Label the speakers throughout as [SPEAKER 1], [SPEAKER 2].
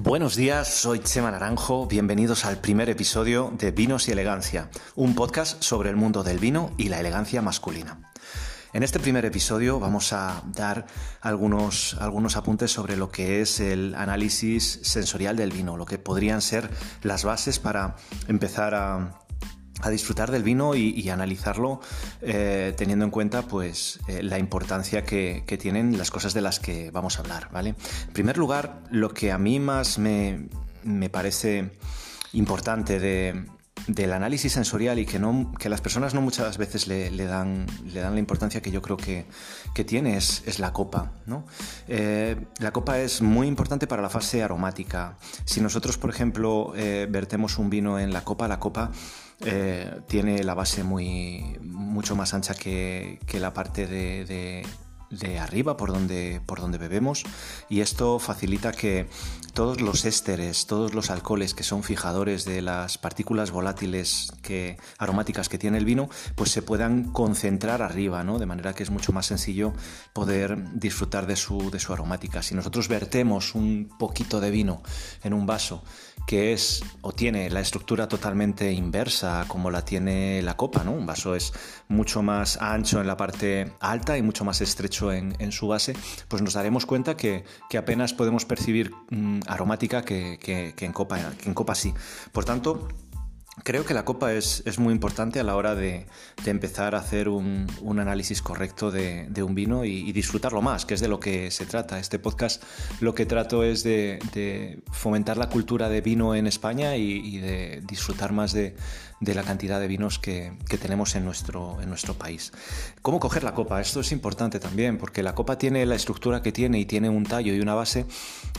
[SPEAKER 1] Buenos días, soy Chema Naranjo, bienvenidos al primer episodio de Vinos y Elegancia, un podcast sobre el mundo del vino y la elegancia masculina. En este primer episodio vamos a dar algunos, algunos apuntes sobre lo que es el análisis sensorial del vino, lo que podrían ser las bases para empezar a a disfrutar del vino y, analizarlo eh, teniendo en cuenta pues eh, la importancia que, tienen las cosas de las que vamos a hablar, ¿vale? En primer lugar, lo que a mí más me, me parece importante de, del análisis sensorial y que, no, que las personas no muchas veces le, dan, le dan la importancia que yo creo que, tiene es, la copa. ¿no? Eh, la copa es muy importante para la fase aromática. Si nosotros, por ejemplo, vertemos un vino en la copa, la copa eh, tiene la base muy, mucho más ancha que, la parte de de arriba por donde, por donde bebemos y esto facilita que todos los ésteres, todos los alcoholes que son fijadores de las partículas volátiles que, aromáticas que tiene el vino, pues se puedan concentrar arriba, ¿no? De manera que es mucho más sencillo poder disfrutar de su, de su aromática. Si nosotros vertemos un poquito de vino en un vaso que es o tiene la estructura totalmente inversa como la tiene la copa, ¿no? Un vaso es mucho más ancho en la parte alta y mucho más estrecho en, su base, pues nos daremos cuenta que, apenas podemos percibir mm, aromática que, en copa, que en copa sí. Por tanto, Creo que la copa es, muy importante a la hora de, empezar a hacer un, análisis correcto de, un vino y, disfrutarlo más, que es de lo que se trata. Este podcast lo que trato es de, fomentar la cultura de vino en España y, de disfrutar más de, la cantidad de vinos que, tenemos en nuestro, en nuestro país. ¿Cómo coger la copa? Esto es importante también, porque la copa tiene la estructura que tiene y tiene un tallo y una base,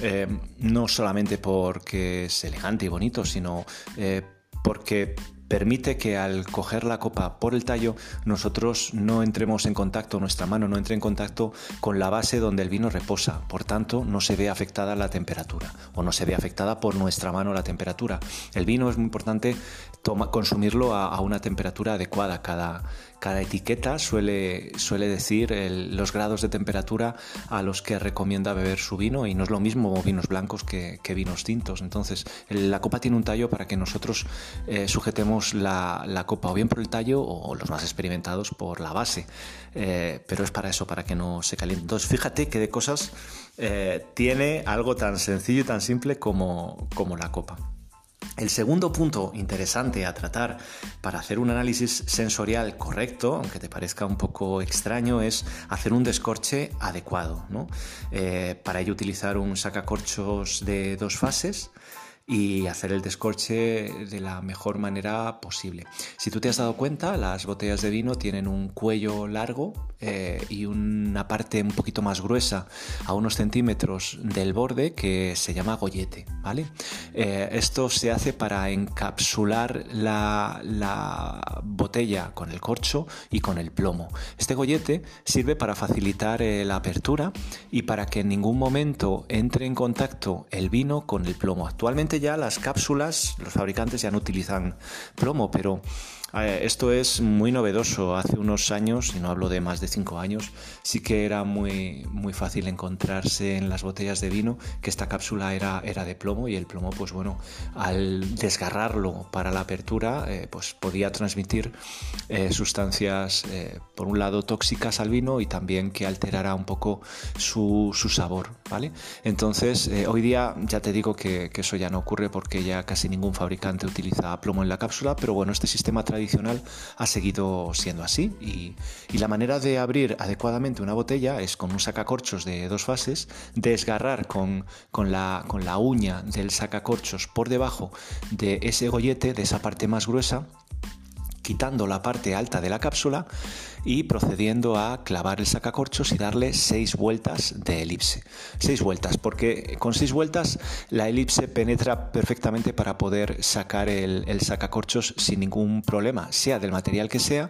[SPEAKER 1] eh, no solamente porque es elegante y bonito, sino... Eh, porque permite que al coger la copa por el tallo nosotros no entremos en contacto, nuestra mano no entre en contacto con la base donde el vino reposa, por tanto no se ve afectada la temperatura o no se ve afectada por nuestra mano la temperatura. El vino es muy importante consumirlo a, una temperatura adecuada. Cada, cada etiqueta suele, suele decir los grados de temperatura a los que recomienda beber su vino y no es lo mismo vinos blancos que, vinos tintos. Entonces, la copa tiene un tallo para que nosotros eh, sujetemos la, copa o bien por el tallo o, los más experimentados por la base. Eh, pero es para eso, para que no se caliente. Entonces, fíjate que de cosas eh, tiene algo tan sencillo y tan simple como, como la copa. El segundo punto interesante a tratar para hacer un análisis sensorial correcto, aunque te parezca un poco extraño, es hacer un descorche adecuado. Eh, para ello utilizar un sacacorchos de dos fases y hacer el descorche de la mejor manera posible. Si tú te has dado cuenta, las botellas de vino tienen un cuello largo eh, y una parte un poquito más gruesa a unos centímetros del borde que se llama gollete. ¿vale? Eh, esto se hace para encapsular la, la, botella con el corcho y con el plomo. Este gollete sirve para facilitar eh, la apertura y para que en ningún momento entre en contacto el vino con el plomo. Actualmente ya las cápsulas, los fabricantes ya no utilizan plomo, pero esto es muy novedoso. Hace unos años, y no hablo de más de cinco años, sí que era muy, muy fácil encontrarse en las botellas de vino que esta cápsula era, era de plomo y el plomo, pues bueno, al desgarrarlo para la apertura, eh, pues podía transmitir eh, sustancias, por un lado, tóxicas al vino y también que alterara un poco su, sabor, ¿vale? Entonces, hoy día ya te digo que, que, eso ya no ocurre porque ya casi ningún fabricante utiliza plomo en la cápsula, pero bueno, este sistema tradicional tradicional ha seguido siendo así. Y, la manera de abrir adecuadamente una botella es con un sacacorchos de dos fases, desgarrar con, con, la, con la uña del sacacorchos por debajo de ese gollete, de esa parte más gruesa, quitando la parte alta de la cápsula y procediendo a clavar el sacacorchos y darle seis vueltas de elipse. Seis vueltas, porque con seis vueltas la elipse penetra perfectamente para poder sacar el, el sacacorchos sin ningún problema, sea del material que sea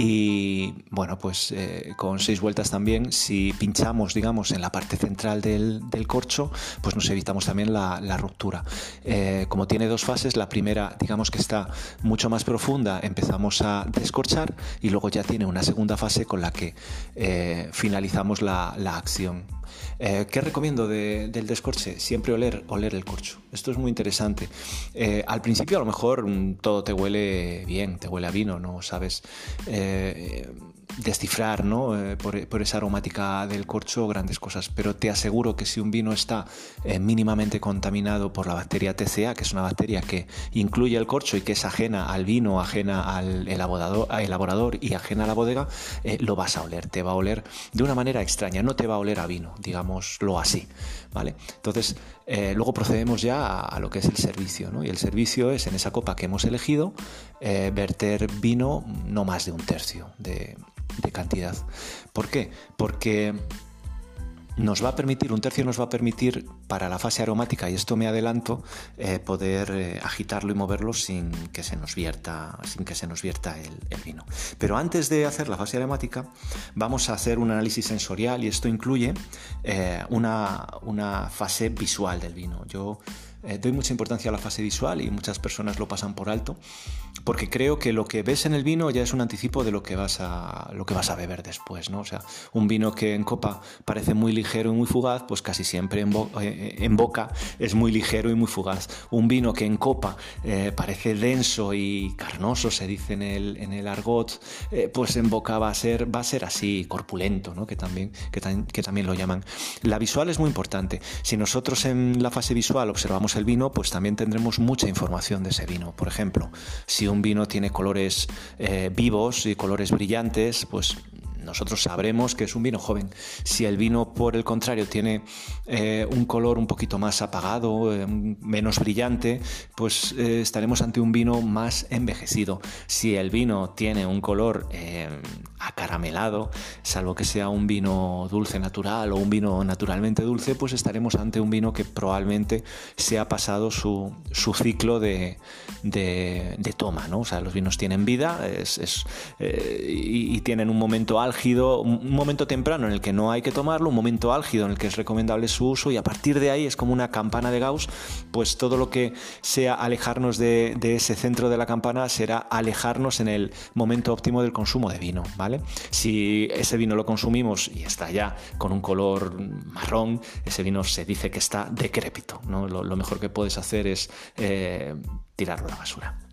[SPEAKER 1] y bueno, pues eh, con seis vueltas también, si pinchamos, digamos, en la parte central del, corcho, pues nos evitamos también la, ruptura. Eh, como tiene dos fases, la primera, digamos que está mucho más profunda, empezamos a descorchar y luego ya tiene una segunda fase con la que eh, finalizamos la, acción. ¿Qué recomiendo del descorche? Siempre oler, oler el corcho. Esto es muy interesante. al principio a lo mejor mm, todo te huele bien, te huele a vino, no sabes eh, descifrar ¿no? Eh, por, esa aromática del corcho grandes cosas, pero te aseguro que si un vino está eh, mínimamente contaminado por la bacteria TCA, que es una bacteria que incluye el corcho y que es ajena al vino, ajena al elaborador, elaborador y ajena a la bodega, lo vas a oler, te va a oler de una manera extraña, no te va a oler a vino, digámoslo así. ¿vale? Entonces, luego procedemos ya a, lo que es el servicio, ¿no? y el servicio es en esa copa que hemos elegido verter vino no más de un tercio de, cantidad. ¿Por qué? Porque nos va a permitir, un tercio nos va a permitir para la fase aromática, y esto me adelanto, eh, poder eh, agitarlo y moverlo sin que se nos vierta, sin que se nos vierta el, vino. Pero antes de hacer la fase aromática, vamos a hacer un análisis sensorial y esto incluye eh, una, una, fase visual del vino. Yo doy mucha importancia a la fase visual y muchas personas lo pasan por alto porque creo que lo que ves en el vino ya es un anticipo de lo que vas a, lo que vas a beber después, ¿no? O sea, un vino que en copa parece muy ligero y muy fugaz, pues casi siempre en, eh, boca es muy ligero y muy fugaz. Un vino que en copa eh, parece denso y carnoso, se dice en el, en el argot, eh, pues en boca va a ser, va a ser así, corpulento, ¿no? Que también, que, que también lo llaman. La visual es muy importante. Si nosotros en la fase visual observamos el vino, pues también tendremos mucha información de ese vino. Por ejemplo, si un vino tiene colores eh, vivos y colores brillantes, pues nosotros sabremos que es un vino joven. Si el vino, por el contrario, tiene eh, un color un poquito más apagado, eh, menos brillante, pues eh, estaremos ante un vino más envejecido. Si el vino tiene un color acaramelado, salvo que sea un vino dulce natural o un vino naturalmente dulce, pues estaremos ante un vino que probablemente se ha pasado su, ciclo de, toma. ¿no? O sea, los vinos tienen vida y, y tienen un momento álgido un momento temprano en el que no hay que tomarlo, un momento álgido en el que es recomendable su uso y a partir de ahí es como una campana de Gauss, pues todo lo que sea alejarnos de, ese centro de la campana será alejarnos en el momento óptimo del consumo de vino, ¿vale? Si ese vino lo consumimos y está ya con un color marrón, ese vino se dice que está decrépito, ¿no? Lo, mejor que puedes hacer es eh, tirarlo a la basura.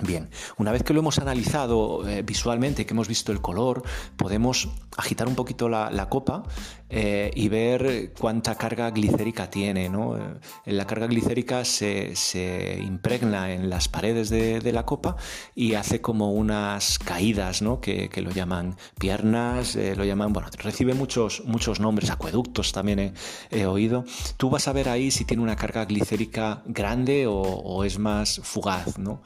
[SPEAKER 1] Bien, una vez que lo hemos analizado eh, visualmente, que hemos visto el color, podemos agitar un poquito la, copa eh, y ver cuánta carga glicérica tiene. ¿no? Eh, la carga glicérica se, impregna en las paredes de, la copa y hace como unas caídas, ¿no? que, lo llaman piernas, lo llaman, bueno, recibe muchos, muchos nombres, acueductos también he, oído. Tú vas a ver ahí si tiene una carga glicérica grande o, es más fugaz. ¿no?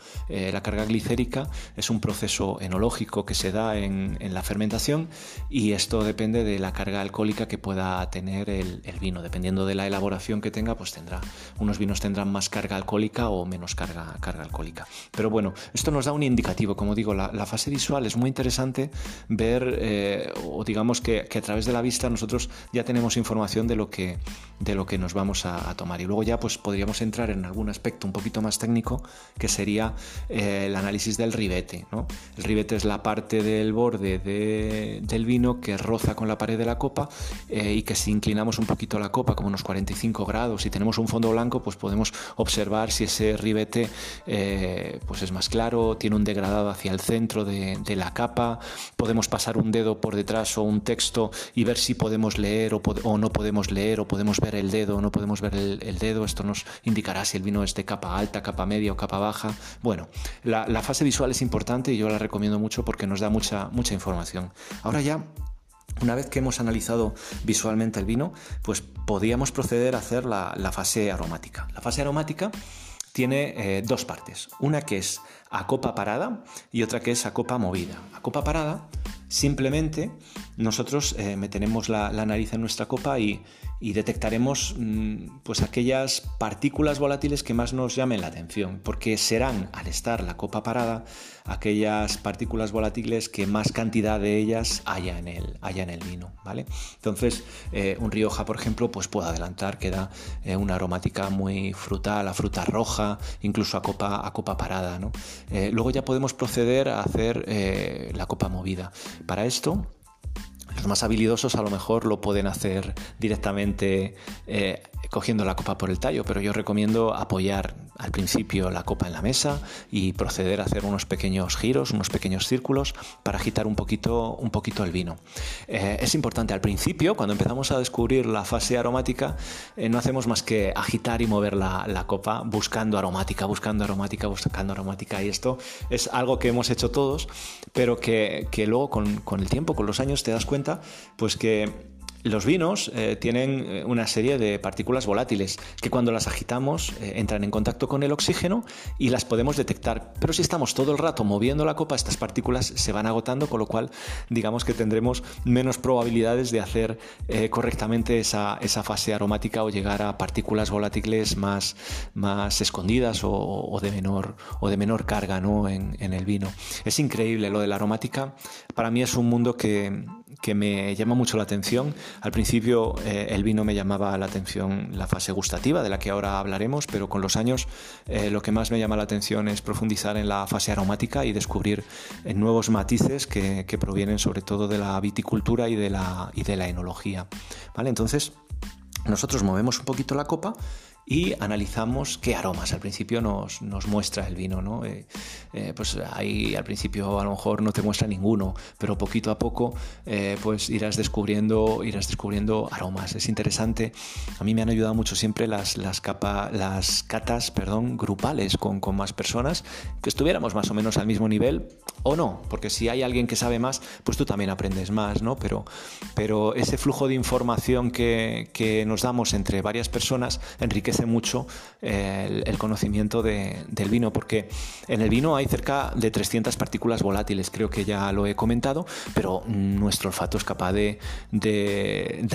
[SPEAKER 1] Carga glicérica es un proceso enológico que se da en, la fermentación y esto depende de la carga alcohólica que pueda tener el, vino. Dependiendo de la elaboración que tenga, pues tendrá, unos vinos tendrán más carga alcohólica o menos carga, carga alcohólica. Pero bueno, esto nos da un indicativo, como digo, la, fase visual es muy interesante ver, eh, o digamos que, a través de la vista nosotros ya tenemos información de lo que, de lo que nos vamos a, tomar. Y luego ya pues podríamos entrar en algún aspecto un poquito más técnico, que sería... Eh, el análisis del ribete. El ribete es la parte del borde del vino que roza con la pared de la copa eh, y que si inclinamos un poquito la copa, como unos 45 grados, y tenemos un fondo blanco, pues podemos observar si ese ribete eh, pues es más claro, tiene un degradado hacia el centro de, la capa, podemos pasar un dedo por detrás o un texto y ver si podemos leer o, no podemos leer, o podemos ver el dedo o no podemos ver el, el dedo. Esto nos indicará si el vino es de capa alta, capa media o capa baja. Bueno, la, fase visual es importante y yo la recomiendo mucho porque nos da mucha, mucha información. Ahora ya una vez que hemos analizado visualmente el vino, pues podríamos proceder a hacer la, fase aromática. La fase aromática tiene eh, dos partes, una que es a copa parada y otra que es a copa movida. A copa parada, simplemente nosotros eh, meteremos la, nariz en nuestra copa y, y detectaremos mm, pues aquellas partículas volátiles que más nos llamen la atención, porque serán, al estar la copa parada, aquellas partículas volátiles que más cantidad de ellas haya en el, haya en el vino, ¿vale? Entonces, eh, un Rioja, por ejemplo, pues puedo adelantar que da eh, una aromática muy frutal, a fruta roja, incluso a copa, a copa parada, ¿no? Eh, luego ya podemos proceder a hacer la copa movida. Para esto, los más habilidosos a lo mejor lo pueden hacer directamente eh, cogiendo la copa por el tallo, pero yo recomiendo apoyar al principio la copa en la mesa y proceder a hacer unos pequeños giros, unos pequeños círculos para agitar un poquito, un poquito el vino. Eh, es importante al principio, cuando empezamos a descubrir la fase aromática, eh, no hacemos más que agitar y mover la, copa buscando aromática, buscando aromática, buscando aromática. Y esto es algo que hemos hecho todos, pero que, luego con, con el tiempo, con los años, te das cuenta pues que los vinos eh, tienen eh, una serie de partículas volátiles que cuando las agitamos eh, entran en contacto con el oxígeno y las podemos detectar. Pero si estamos todo el rato moviendo la copa, estas partículas se van agotando, con lo cual digamos que tendremos menos probabilidades de hacer correctamente esa, fase aromática o llegar a partículas volátiles más, más escondidas o, de menor, o de menor carga ¿no? en, en el vino. Es increíble lo de la aromática. Para mí es un mundo que, que me llama mucho la atención. Al principio eh, el vino me llamaba la atención la fase gustativa, de la que ahora hablaremos, pero con los años eh, lo que más me llama la atención es profundizar en la fase aromática y descubrir eh, nuevos matices que, provienen sobre todo de la viticultura y de la, y de la enología. ¿Vale? Entonces, nosotros movemos un poquito la copa y analizamos qué aromas al principio nos, muestra el vino. ¿no? Eh, eh, pues ahí al principio a lo mejor no te muestra ninguno, pero poquito a poco eh, pues irás descubriendo, irás descubriendo aromas. Es interesante. A mí me han ayudado mucho siempre las, las, las catas perdón, grupales con, con más personas, que estuviéramos más o menos al mismo nivel o no, porque si hay alguien que sabe más, pues tú también aprendes más, ¿no? Pero, pero ese flujo de información que, que nos damos entre varias personas enriquece mucho eh, el, conocimiento del vino, porque en el vino hay cerca de 300 partículas volátiles, creo que ya lo he comentado, pero nuestro olfato es capaz de,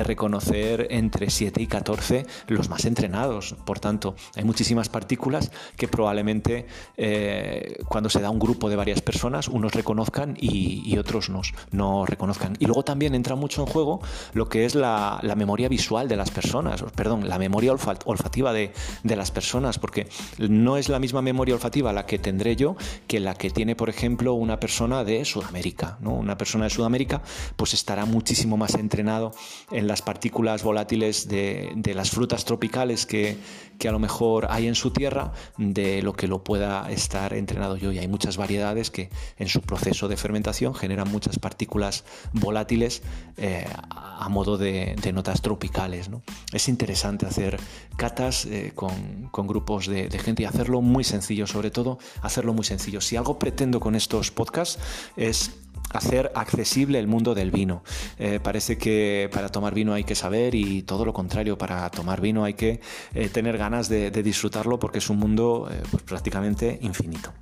[SPEAKER 1] reconocer entre 7 y 14 los más entrenados. Por tanto, hay muchísimas partículas que probablemente eh, cuando se da un grupo de varias personas, unos reconozcan y, otros no reconozcan. Y luego también entra mucho en juego lo que es la memoria visual de las personas, perdón, la memoria olfativa de, las personas, porque no es la misma memoria olfativa la que tendré yo que la que tiene, por ejemplo, una persona de Sudamérica. ¿no? Una persona de Sudamérica pues estará muchísimo más entrenado en las partículas volátiles de, las frutas tropicales que, que, a lo mejor hay en su tierra de lo que lo pueda estar entrenado yo. Y hay muchas variedades que en su proceso de fermentación generan muchas partículas volátiles eh, a modo de, de notas tropicales. ¿no? Es interesante hacer catas eh, con, grupos de, gente y hacerlo muy sencillo, sobre todo hacerlo muy sencillo. Si algo pretendo con estos podcasts es hacer accesible el mundo del vino. Eh, parece que para tomar vino hay que saber y todo lo contrario, para tomar vino hay que eh, tener ganas de, disfrutarlo porque es un mundo pues prácticamente infinito.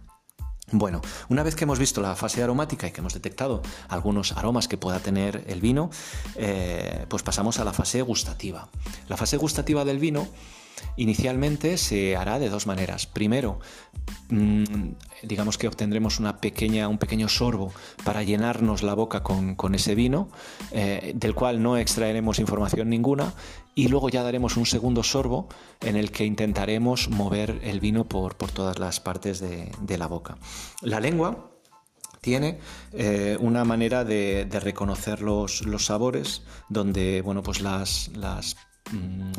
[SPEAKER 1] Bueno, una vez que hemos visto la fase aromática y que hemos detectado algunos aromas que pueda tener el vino, pues pasamos a la fase gustativa. La fase gustativa del vino Inicialmente se hará de dos maneras. Primero, mm, digamos que obtendremos un pequeño sorbo para llenarnos la boca con, ese vino, eh, del cual no extraeremos información ninguna, y luego ya daremos un segundo sorbo en el que intentaremos mover el vino por, todas las partes de, la boca. La lengua tiene eh, una manera de, reconocer los, sabores donde bueno, pues las,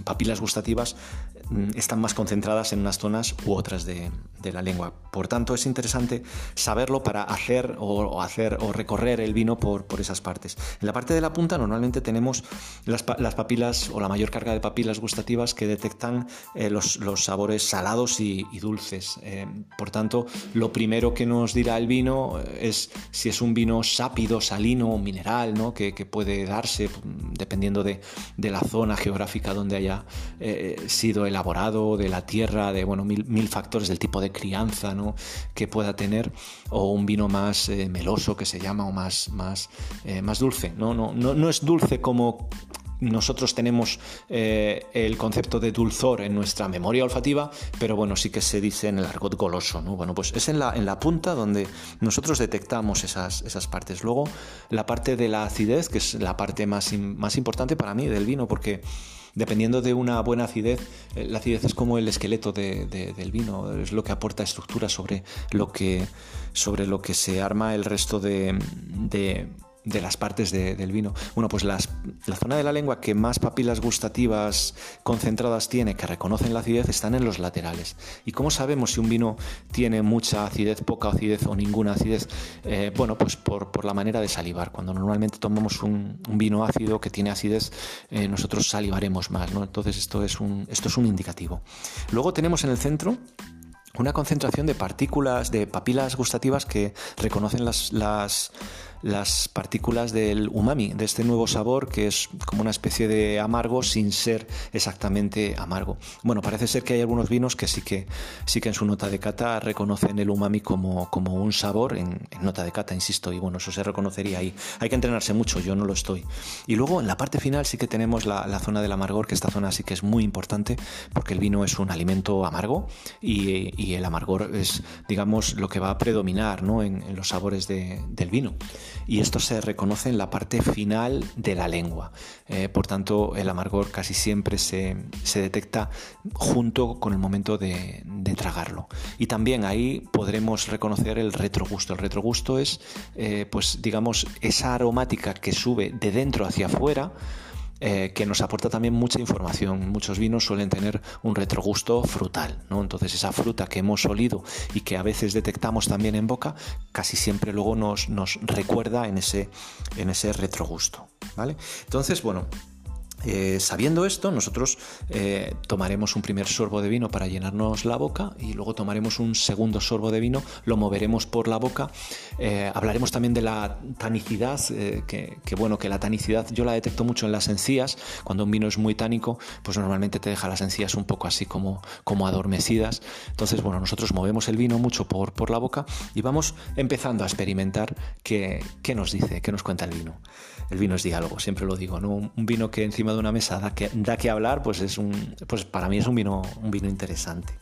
[SPEAKER 1] papilas gustativas mm, están más concentradas en unas zonas u otras de, la lengua. Por tanto, es interesante saberlo para hacer o, hacer o recorrer el vino por, por, esas partes. En la parte de la punta normalmente tenemos las, papilas o la mayor carga de papilas gustativas que detectan eh, los, sabores salados y, dulces. Eh, por tanto, lo primero que nos dirá el vino es si es un vino sápido, salino o mineral, ¿no? que, puede darse mm, dependiendo de, la zona geográfica donde haya eh, sido elaborado, de la tierra, de bueno, mil, factores del tipo de crianza ¿no? que pueda tener, o un vino más eh, meloso que se llama, o más, más, eh, más dulce. ¿no? No, no, no es dulce como nosotros tenemos eh, el concepto de dulzor en nuestra memoria olfativa, pero bueno, sí que se dice en el argot goloso, ¿no? Bueno, pues es en la, en la punta donde nosotros detectamos esas, esas partes. Luego, la parte de la acidez, que es la parte más, más importante para mí del vino, porque dependiendo de una buena acidez, eh, la acidez es como el esqueleto del vino, es lo que aporta estructura sobre lo que, sobre lo que se arma el resto de de las partes del vino. Bueno, pues la zona de la lengua que más papilas gustativas concentradas tiene, que reconocen la acidez, están en los laterales. ¿Y cómo sabemos si un vino tiene mucha acidez, poca acidez o ninguna acidez? Eh, bueno, pues por, la manera de salivar. Cuando normalmente tomamos un, vino ácido que tiene acidez, eh, nosotros salivaremos más, ¿no? Entonces esto es, un, esto es un indicativo. Luego tenemos en el centro una concentración de partículas, de papilas gustativas que reconocen las, las las partículas del umami, de este nuevo sabor que es como una especie de amargo sin ser exactamente amargo. Bueno, parece ser que hay algunos vinos que sí que, sí que en su nota de cata reconocen el umami como, como un sabor en, nota de cata, insisto, y bueno, eso se reconocería ahí. Hay que entrenarse mucho, yo no lo estoy. Y luego en la parte final sí que tenemos la, zona del amargor, que esta zona sí que es muy importante porque el vino es un alimento amargo y, el amargor es, digamos, lo que va a predominar ¿no? en, los sabores del vino y esto se reconoce en la parte final de la lengua. Eh, por tanto, el amargor casi siempre se, detecta junto con el momento de, tragarlo. Y también ahí podremos reconocer el retrogusto. El retrogusto es, eh, pues digamos, esa aromática que sube de dentro hacia afuera eh, que nos aporta también mucha información. Muchos vinos suelen tener un retrogusto frutal, ¿no? Entonces esa fruta que hemos olido y que a veces detectamos también en boca, casi siempre luego nos, nos recuerda en ese, en ese retrogusto, ¿vale? Entonces, bueno, eh, sabiendo esto, nosotros eh, tomaremos un primer sorbo de vino para llenarnos la boca y luego tomaremos un segundo sorbo de vino, lo moveremos por la boca. Eh, hablaremos también de la tanicidad, que, bueno, que la tanicidad yo la detecto mucho en las encías. Cuando un vino es muy tánico, pues normalmente te deja las encías un poco así como, como adormecidas. Entonces, bueno, nosotros movemos el vino mucho por, por la boca y vamos empezando a experimentar qué, qué nos dice, qué nos cuenta el vino. El vino es diálogo, siempre lo digo, ¿no? Un vino que encima de una mesa da que, da que hablar, pues, es un, pues para mí es un vino, un vino interesante.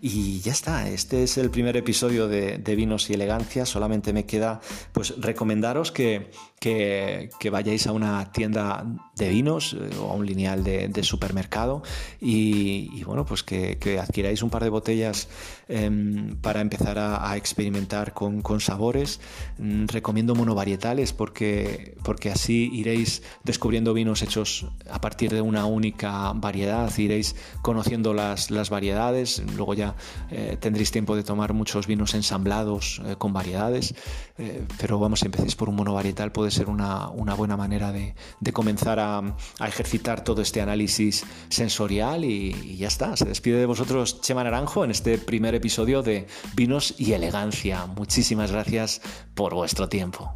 [SPEAKER 1] Y ya está, este es el primer episodio de, Vinos y Elegancia. Solamente me queda pues recomendaros que, que, vayáis a una tienda de vinos eh, o a un lineal de, supermercado y, bueno, pues que, adquiráis un par de botellas em, para empezar a, experimentar con, sabores. Mm, recomiendo monovarietales porque, porque así iréis descubriendo vinos hechos a partir de una única variedad, iréis conociendo las, las variedades, luego ya eh, tendréis tiempo de tomar muchos vinos ensamblados eh, con variedades, eh, pero vamos, si empecéis por un monovarietal puede ser una, buena manera de, comenzar a, ejercitar todo este análisis sensorial y, y ya está. Se despide de vosotros Chema Naranjo en este primer episodio de Vinos y Elegancia. Muchísimas gracias por vuestro tiempo.